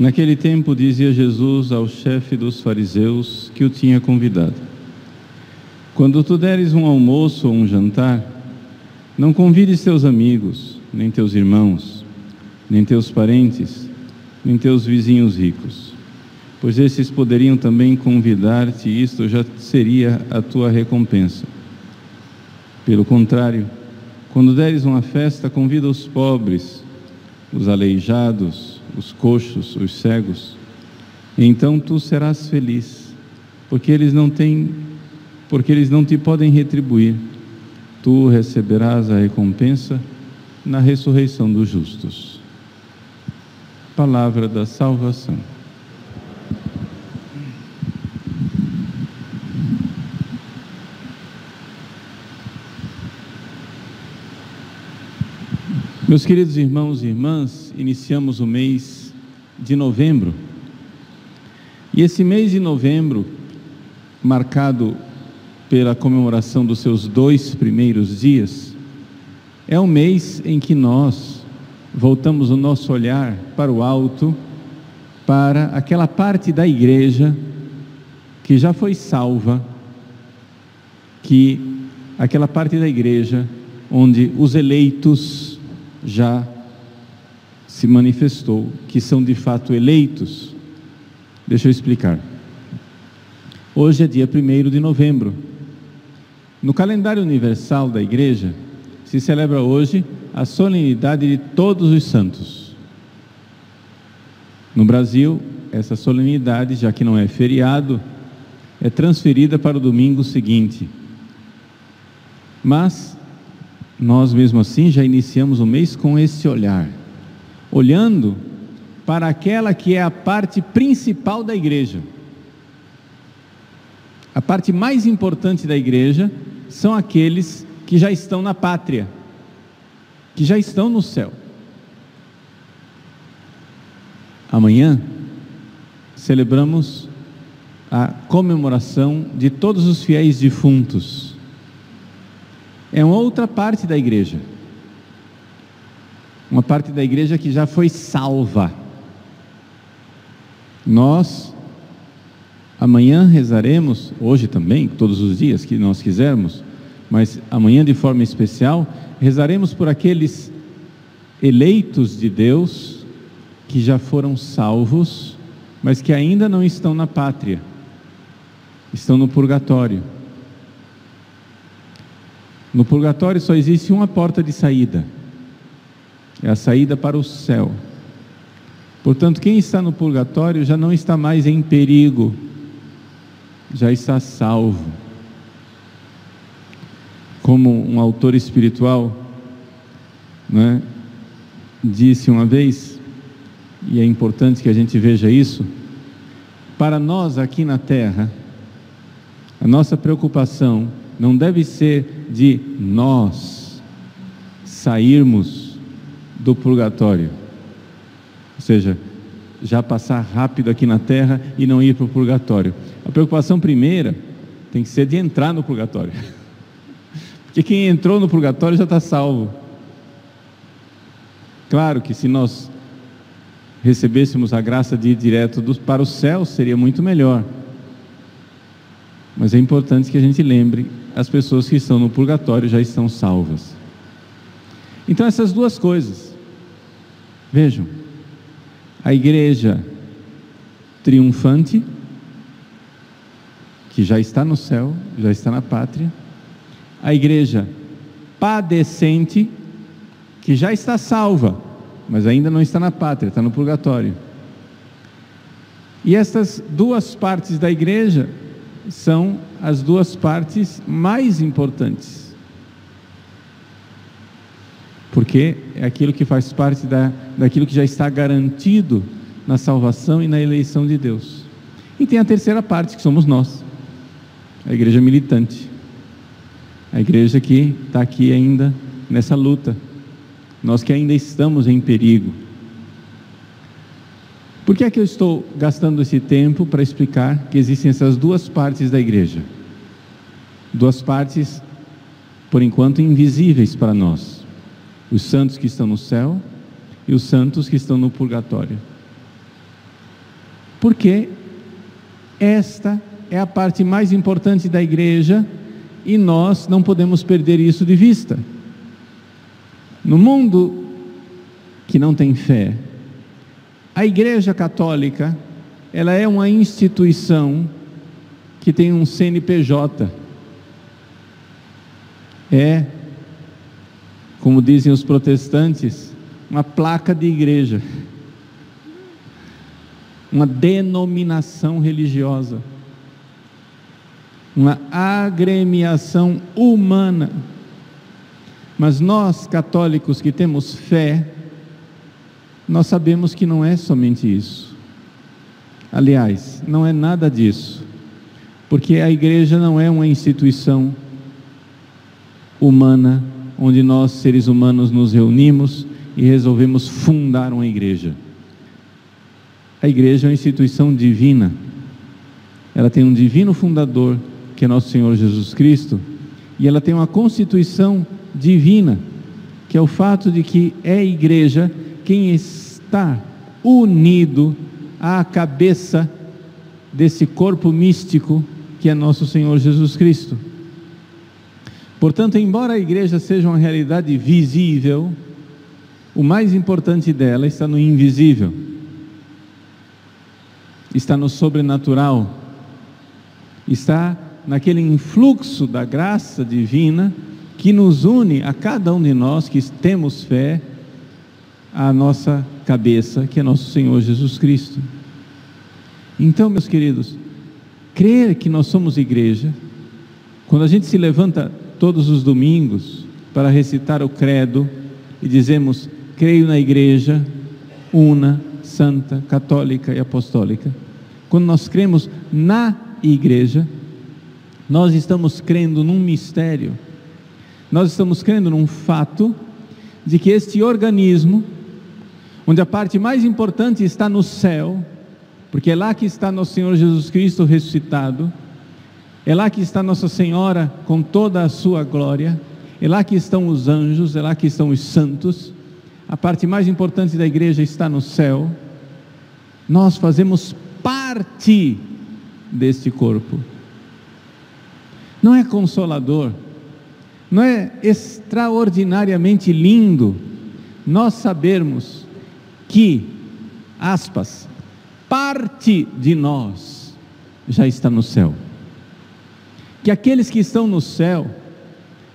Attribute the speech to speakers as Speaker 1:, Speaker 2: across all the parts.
Speaker 1: Naquele tempo dizia Jesus ao chefe dos fariseus que o tinha convidado: Quando tu deres um almoço ou um jantar, não convides teus amigos, nem teus irmãos, nem teus parentes, nem teus vizinhos ricos pois esses poderiam também convidar-te, e isto já seria a tua recompensa. Pelo contrário, quando deres uma festa, convida os pobres, os aleijados, os coxos, os cegos, então tu serás feliz, porque eles não têm, porque eles não te podem retribuir. Tu receberás a recompensa na ressurreição dos justos. Palavra da salvação. Meus queridos irmãos e irmãs, iniciamos o mês de novembro. E esse mês de novembro, marcado pela comemoração dos seus dois primeiros dias, é um mês em que nós voltamos o nosso olhar para o alto, para aquela parte da igreja que já foi salva, que aquela parte da igreja onde os eleitos já se manifestou que são de fato eleitos. Deixa eu explicar. Hoje é dia 1 de novembro. No calendário universal da igreja, se celebra hoje a solenidade de todos os santos. No Brasil, essa solenidade, já que não é feriado, é transferida para o domingo seguinte. Mas nós mesmo assim já iniciamos o mês com esse olhar, olhando para aquela que é a parte principal da igreja. A parte mais importante da igreja são aqueles que já estão na pátria, que já estão no céu. Amanhã celebramos a comemoração de todos os fiéis defuntos é uma outra parte da igreja. Uma parte da igreja que já foi salva. Nós, amanhã rezaremos, hoje também, todos os dias que nós quisermos, mas amanhã de forma especial, rezaremos por aqueles eleitos de Deus que já foram salvos, mas que ainda não estão na pátria, estão no purgatório. No purgatório só existe uma porta de saída. É a saída para o céu. Portanto, quem está no purgatório já não está mais em perigo, já está salvo. Como um autor espiritual né, disse uma vez, e é importante que a gente veja isso, para nós aqui na terra, a nossa preocupação não deve ser de nós sairmos do purgatório, ou seja, já passar rápido aqui na terra e não ir para o purgatório. A preocupação primeira tem que ser de entrar no purgatório, porque quem entrou no purgatório já está salvo. Claro que se nós recebêssemos a graça de ir direto para o céu, seria muito melhor. Mas é importante que a gente lembre as pessoas que estão no purgatório já estão salvas. Então, essas duas coisas, vejam, a igreja triunfante, que já está no céu, já está na pátria, a igreja padecente, que já está salva, mas ainda não está na pátria, está no purgatório. E essas duas partes da igreja são as duas partes mais importantes. porque é aquilo que faz parte da, daquilo que já está garantido na salvação e na eleição de Deus. E tem a terceira parte, que somos nós, a igreja militante, a igreja que está aqui ainda nessa luta, nós que ainda estamos em perigo. Por que é que eu estou gastando esse tempo para explicar que existem essas duas partes da igreja? Duas partes, por enquanto, invisíveis para nós: os santos que estão no céu e os santos que estão no purgatório. Porque esta é a parte mais importante da igreja e nós não podemos perder isso de vista. No mundo que não tem fé, a Igreja Católica, ela é uma instituição que tem um CNPJ. É, como dizem os protestantes, uma placa de igreja. Uma denominação religiosa. Uma agremiação humana. Mas nós, católicos que temos fé, nós sabemos que não é somente isso. Aliás, não é nada disso, porque a igreja não é uma instituição humana onde nós, seres humanos, nos reunimos e resolvemos fundar uma igreja. A igreja é uma instituição divina, ela tem um divino fundador, que é nosso Senhor Jesus Cristo, e ela tem uma constituição divina, que é o fato de que é igreja quem está unido à cabeça desse corpo místico que é nosso Senhor Jesus Cristo. Portanto, embora a igreja seja uma realidade visível, o mais importante dela está no invisível, está no sobrenatural, está naquele influxo da graça divina que nos une a cada um de nós que temos fé a nossa cabeça, que é nosso Senhor Jesus Cristo. Então, meus queridos, crer que nós somos igreja, quando a gente se levanta todos os domingos para recitar o credo e dizemos: creio na igreja, una, santa, católica e apostólica. Quando nós cremos na igreja, nós estamos crendo num mistério, nós estamos crendo num fato de que este organismo onde a parte mais importante está no céu, porque é lá que está nosso Senhor Jesus Cristo ressuscitado, é lá que está Nossa Senhora com toda a sua glória, é lá que estão os anjos, é lá que estão os santos, a parte mais importante da igreja está no céu, nós fazemos parte deste corpo. Não é consolador, não é extraordinariamente lindo nós sabermos que, aspas, parte de nós já está no céu. Que aqueles que estão no céu,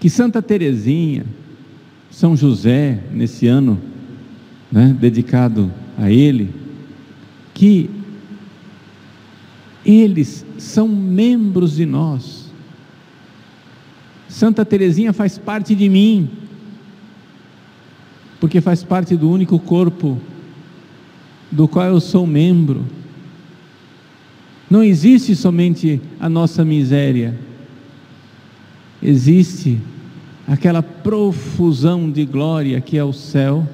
Speaker 1: que Santa Teresinha, São José, nesse ano né, dedicado a ele, que eles são membros de nós. Santa Teresinha faz parte de mim, porque faz parte do único corpo do qual eu sou membro. Não existe somente a nossa miséria, existe aquela profusão de glória que é o céu,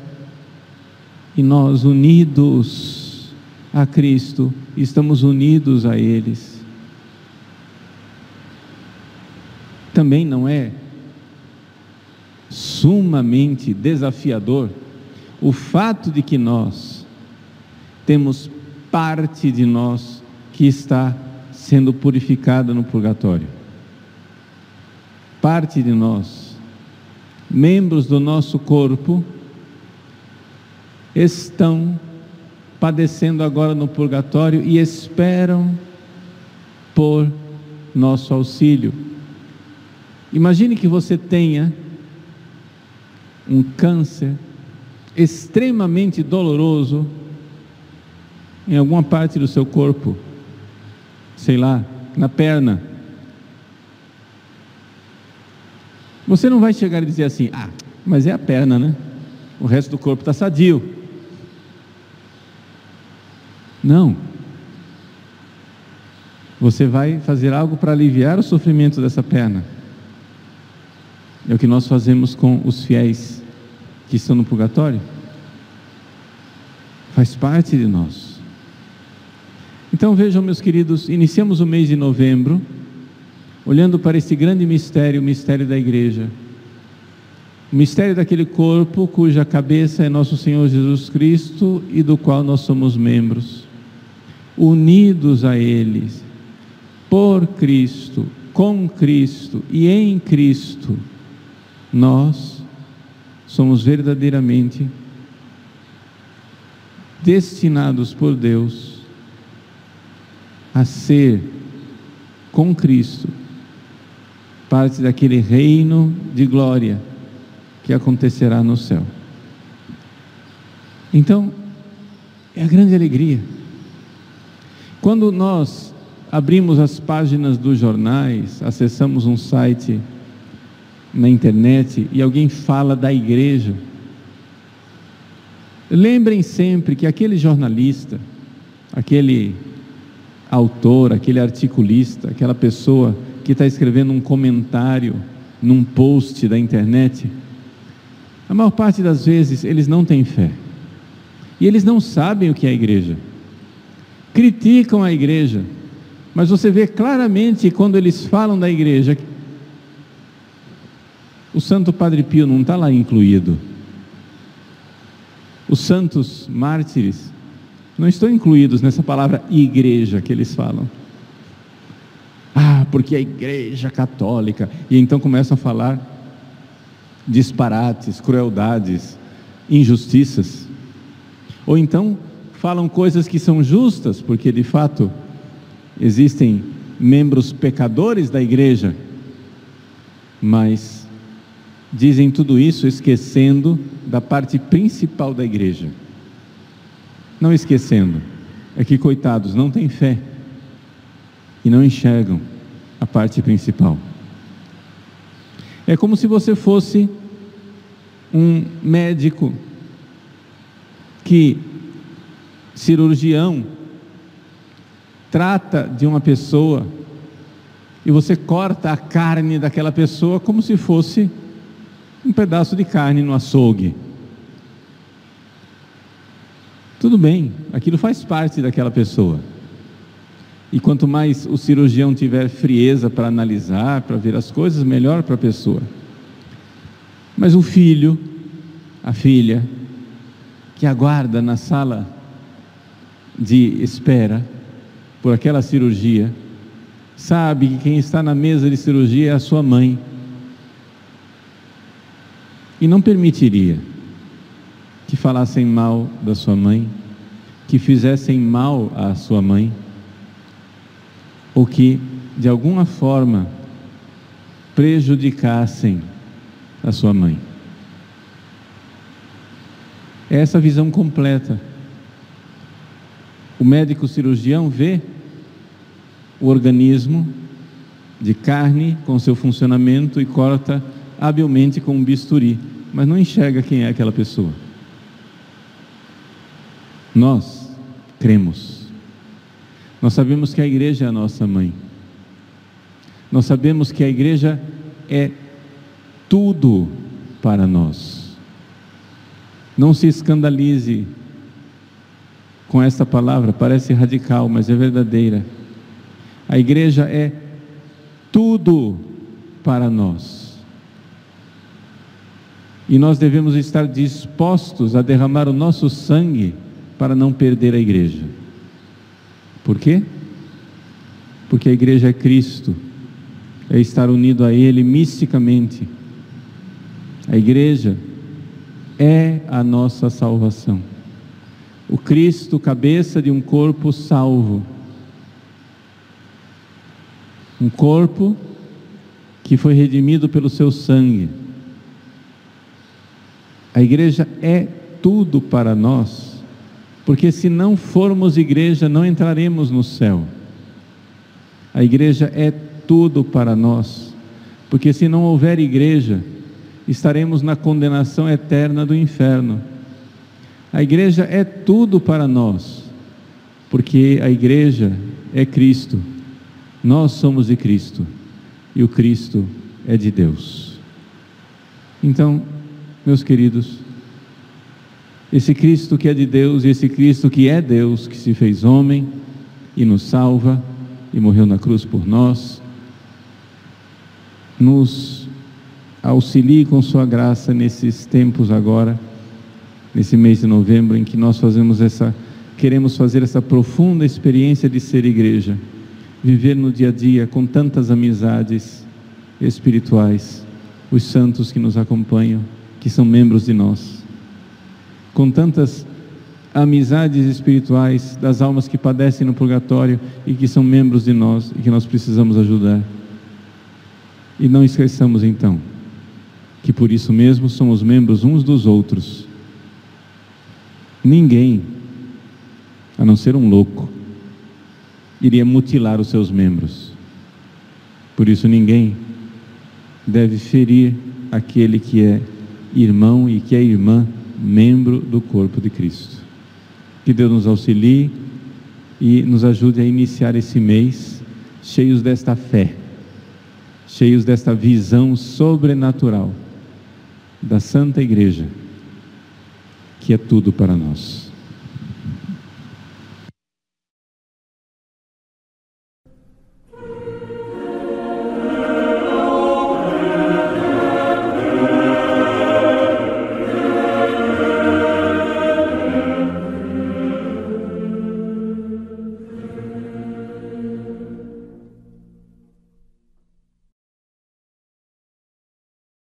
Speaker 1: e nós unidos a Cristo, estamos unidos a eles. Também não é sumamente desafiador o fato de que nós temos parte de nós que está sendo purificada no purgatório. Parte de nós, membros do nosso corpo, estão padecendo agora no purgatório e esperam por nosso auxílio. Imagine que você tenha um câncer extremamente doloroso em alguma parte do seu corpo, sei lá, na perna. Você não vai chegar e dizer assim: ah, Mas é a perna, né? O resto do corpo está sadio. Não. Você vai fazer algo para aliviar o sofrimento dessa perna. É o que nós fazemos com os fiéis que estão no purgatório. Faz parte de nós. Então vejam, meus queridos, iniciamos o mês de novembro, olhando para esse grande mistério, o mistério da igreja. O mistério daquele corpo cuja cabeça é nosso Senhor Jesus Cristo e do qual nós somos membros. Unidos a Ele, por Cristo, com Cristo e em Cristo nós somos verdadeiramente destinados por Deus a ser com Cristo parte daquele reino de glória que acontecerá no céu. Então, é a grande alegria. Quando nós abrimos as páginas dos jornais, acessamos um site na internet e alguém fala da igreja, lembrem sempre que aquele jornalista, aquele autor, aquele articulista, aquela pessoa que está escrevendo um comentário num post da internet, a maior parte das vezes eles não têm fé. E eles não sabem o que é a igreja. Criticam a igreja. Mas você vê claramente quando eles falam da igreja o Santo Padre Pio não está lá incluído. Os santos mártires não estão incluídos nessa palavra igreja que eles falam. Ah, porque a igreja católica. E então começam a falar disparates, crueldades, injustiças. Ou então falam coisas que são justas, porque de fato existem membros pecadores da igreja, mas dizem tudo isso esquecendo da parte principal da igreja. Não esquecendo, é que coitados não têm fé e não enxergam a parte principal. É como se você fosse um médico que cirurgião trata de uma pessoa e você corta a carne daquela pessoa como se fosse um pedaço de carne no açougue. Tudo bem, aquilo faz parte daquela pessoa. E quanto mais o cirurgião tiver frieza para analisar, para ver as coisas, melhor para a pessoa. Mas o filho, a filha, que aguarda na sala de espera por aquela cirurgia, sabe que quem está na mesa de cirurgia é a sua mãe e não permitiria que falassem mal da sua mãe, que fizessem mal à sua mãe, ou que de alguma forma prejudicassem a sua mãe. É essa visão completa. O médico cirurgião vê o organismo de carne com seu funcionamento e corta habilmente com um bisturi mas não enxerga quem é aquela pessoa. Nós cremos. Nós sabemos que a igreja é a nossa mãe. Nós sabemos que a igreja é tudo para nós. Não se escandalize com esta palavra, parece radical, mas é verdadeira. A igreja é tudo para nós. E nós devemos estar dispostos a derramar o nosso sangue para não perder a igreja. Por quê? Porque a igreja é Cristo, é estar unido a Ele misticamente. A igreja é a nossa salvação. O Cristo, cabeça de um corpo salvo. Um corpo que foi redimido pelo seu sangue a igreja é tudo para nós, porque se não formos igreja, não entraremos no céu. A igreja é tudo para nós, porque se não houver igreja, estaremos na condenação eterna do inferno. A igreja é tudo para nós, porque a igreja é Cristo, nós somos de Cristo e o Cristo é de Deus. Então, meus queridos, esse Cristo que é de Deus e esse Cristo que é Deus, que se fez homem e nos salva e morreu na cruz por nós, nos auxilie com Sua graça nesses tempos agora, nesse mês de novembro, em que nós fazemos essa, queremos fazer essa profunda experiência de ser igreja, viver no dia a dia com tantas amizades espirituais, os santos que nos acompanham, que são membros de nós, com tantas amizades espirituais das almas que padecem no purgatório e que são membros de nós e que nós precisamos ajudar. E não esqueçamos então que por isso mesmo somos membros uns dos outros. Ninguém, a não ser um louco, iria mutilar os seus membros. Por isso ninguém deve ferir aquele que é irmão e que é irmã, membro do corpo de Cristo. Que Deus nos auxilie e nos ajude a iniciar esse mês cheios desta fé cheios desta visão sobrenatural da Santa Igreja, que é tudo para nós.